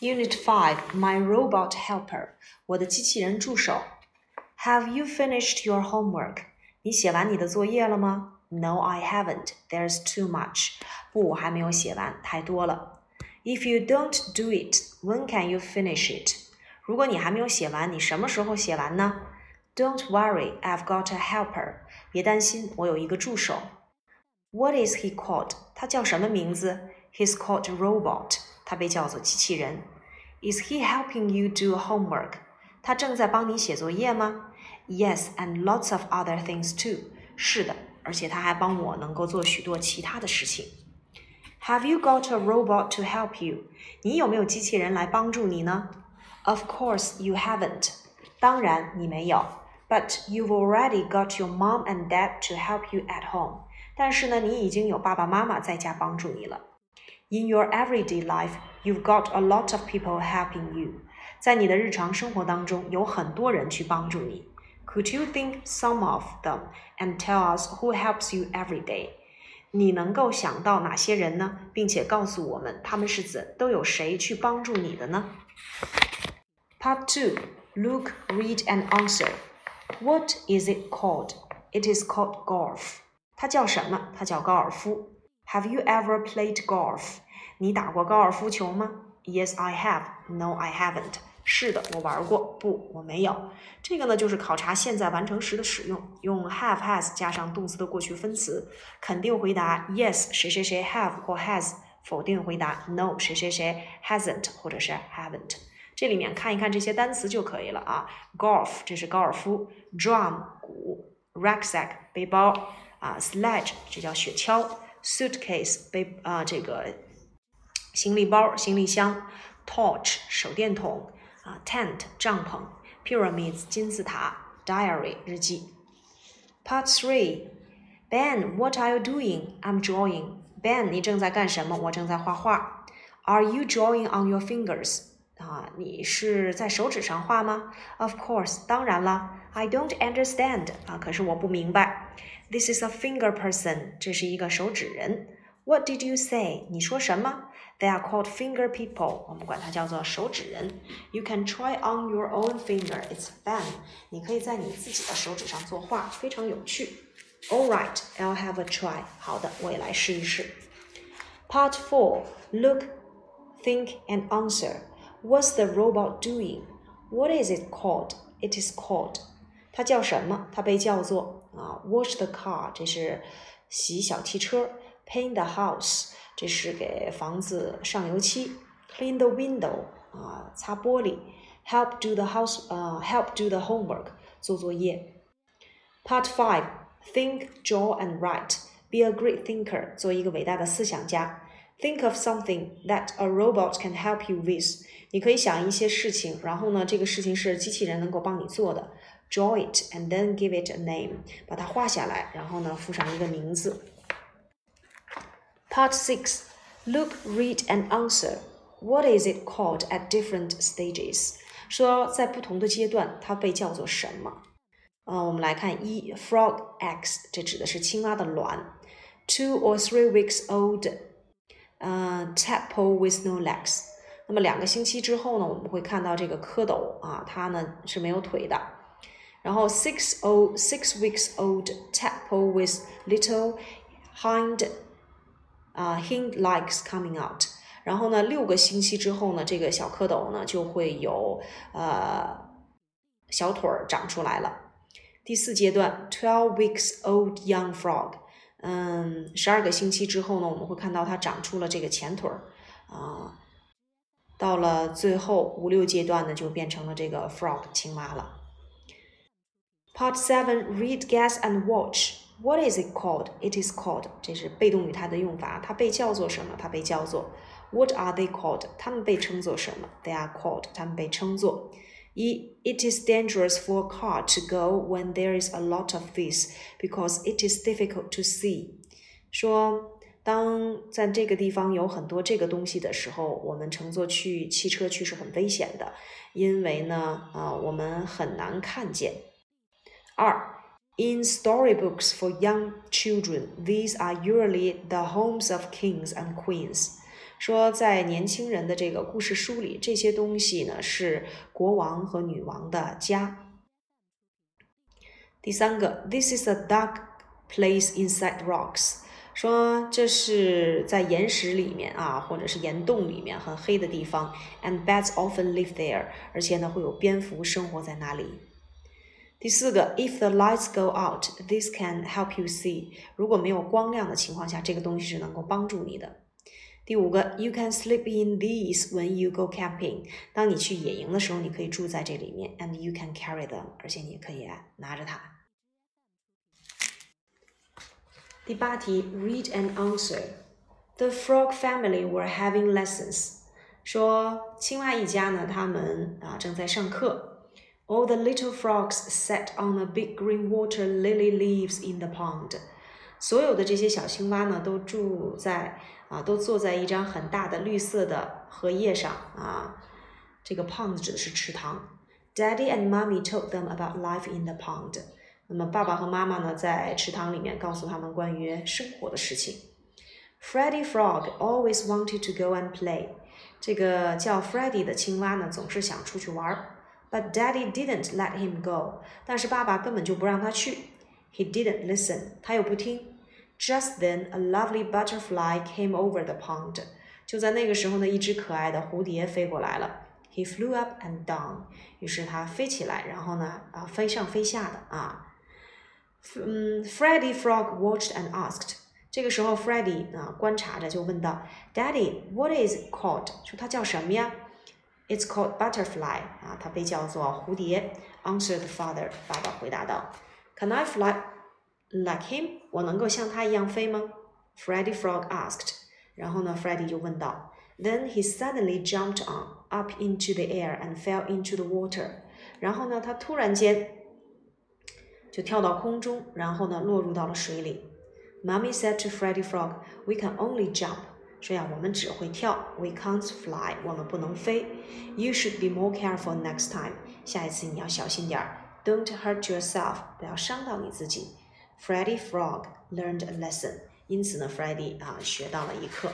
Unit Five, My Robot Helper，我的机器人助手。Have you finished your homework？你写完你的作业了吗？No, I haven't. There's too much. 不，我还没有写完，太多了。If you don't do it, when can you finish it？如果你还没有写完，你什么时候写完呢？Don't worry, I've got a helper. 别担心，我有一个助手。What is he called？他叫什么名字？He's called robot. 他被叫做机器人。Is he helping you do homework？他正在帮你写作业吗？Yes, and lots of other things too. 是的，而且他还帮我能够做许多其他的事情。Have you got a robot to help you？你有没有机器人来帮助你呢？Of course you haven't。当然你没有。But you've already got your mom and dad to help you at home。但是呢，你已经有爸爸妈妈在家帮助你了。 in your everyday life, you've got a lot of people helping you. 在你的日常生活当中，有很多人去帮助你。Could you think some of them and tell us who helps you every day? 你能够想到哪些人呢？并且告诉我们他们是指都有谁去帮助你的呢？Part two: Look, read, and answer. What is it called? It is called golf. 它叫什么？它叫高尔夫。have you ever played golf？ 你打过高尔夫球吗？Yes, I have. No, I haven't. 是的，我玩过。不，我没有。这个呢，就是考察现在完成时的使用，用 have has 加上动词的过去分词。肯定回答 yes，谁谁谁 have 或 has；否定回答 no，谁谁谁 hasn't 或者是 haven't。这里面看一看这些单词就可以了啊。Golf 这是高尔夫，drum 鼓，rucksack 背包啊，sledge 这叫雪橇。suitcase 背啊这个行李包、行李箱，torch 手电筒啊，tent 帐篷，pyramids 金字塔，diary 日记。Part three, Ben, what are you doing? I'm drawing. Ben，你正在干什么？我正在画画。Are you drawing on your fingers? 啊，你是在手指上画吗？Of course，当然了。I don't understand 啊，可是我不明白。This is a finger person，这是一个手指人。 What did you say？你说什么？They are called finger people，我们管它叫做手指人。You can try on your own finger，it's fun。你可以在你自己的手指上作画，非常有趣。All right，I'll have a try。好的，我也来试一试。Part four，look, think and answer。What's the robot doing? What is it called? It is called. 它叫什么？它被叫做啊，wash the car，这是洗小汽车 ；paint the house，这是给房子上油漆；clean the window，啊，擦玻璃；help do the house，呃，help do the homework，做作业。Part five，think, draw and write. Be a great thinker，做一个伟大的思想家。Think of something that a robot can help you with。你可以想一些事情，然后呢，这个事情是机器人能够帮你做的。Draw it and then give it a name。把它画下来，然后呢，附上一个名字。 Part six. Look, read and answer. What is it called at different stages? 说在不同的阶段，它被叫做什么？呃，我们来看一，frog eggs，这指的是青蛙的卵。Two or three weeks old 呃，tadpole with no legs。那么两个星期之后呢，我们会看到这个蝌蚪啊，它呢是没有腿的。然后 six old six weeks old tadpole with little hind 啊 hind legs coming out。然后呢，六个星期之后呢，这个小蝌蚪呢就会有呃小腿儿长出来了。第四阶段 twelve weeks old young frog。嗯，十二个星期之后呢，我们会看到它长出了这个前腿儿，啊，到了最后五六阶段呢，就变成了这个 frog 青蛙了。Part seven, read, guess and watch. What is it called? It is called. 这是被动语态的用法，它被叫做什么？它被叫做 What are they called? 它们被称作什么？They are called. 它们被称作。一，It is dangerous for a car to go when there is a lot of this because it is difficult to see。说，当在这个地方有很多这个东西的时候，我们乘坐去汽车去是很危险的，因为呢，啊，我们很难看见。二，In storybooks for young children, these are usually the homes of kings and queens。说在年轻人的这个故事书里，这些东西呢是国王和女王的家。第三个，This is a dark place inside rocks。说这是在岩石里面啊，或者是岩洞里面很黑的地方，and bats often live there。而且呢，会有蝙蝠生活在那里。第四个，If the lights go out, this can help you see。如果没有光亮的情况下，这个东西是能够帮助你的。第五个，You can sleep in these when you go camping。当你去野营的时候，你可以住在这里面，and you can carry them。而且你可以拿着它。第八题，Read and answer. The frog family were having lessons. 说青蛙一家呢，他们啊正在上课。All the little frogs sat on the big green water lily leaves in the pond. 所有的这些小青蛙呢，都住在啊，都坐在一张很大的绿色的荷叶上啊。这个 pond 指的是池塘。Daddy and Mommy told them about life in the pond. 那么爸爸和妈妈呢，在池塘里面告诉他们关于生活的事情。Freddie Frog always wanted to go and play。这个叫 Freddie 的青蛙呢，总是想出去玩儿。 But Daddy didn't let him go。但是爸爸根本就不让他去。He didn't listen。他又不听。Just then, a lovely butterfly came over the pond。就在那个时候呢，一只可爱的蝴蝶飞过来了。He flew up and down。于是他飞起来，然后呢，啊，飞上飞下的啊。嗯，Freddie Frog watched and asked。这个时候，Freddie 啊观察着就问道：“Daddy，what is it called？” 说它叫什么呀 ？“It's called butterfly。”啊，它被叫做蝴蝶。Answered father，爸爸回答道：“Can I fly like him？我能够像他一样飞吗？”Freddie Frog asked。然后呢，Freddie 就问道：“Then he suddenly jumped on up into the air and fell into the water。”然后呢，他突然间。就跳到空中，然后呢落入到了水里。Mommy said to Freddie Frog, "We can only jump." 说呀，我们只会跳，We can't fly. 我们不能飞。You should be more careful next time. 下一次你要小心点儿。Don't hurt yourself. 不要伤到你自己。Freddie Frog learned a lesson. 因此呢，Freddie 啊学到了一课。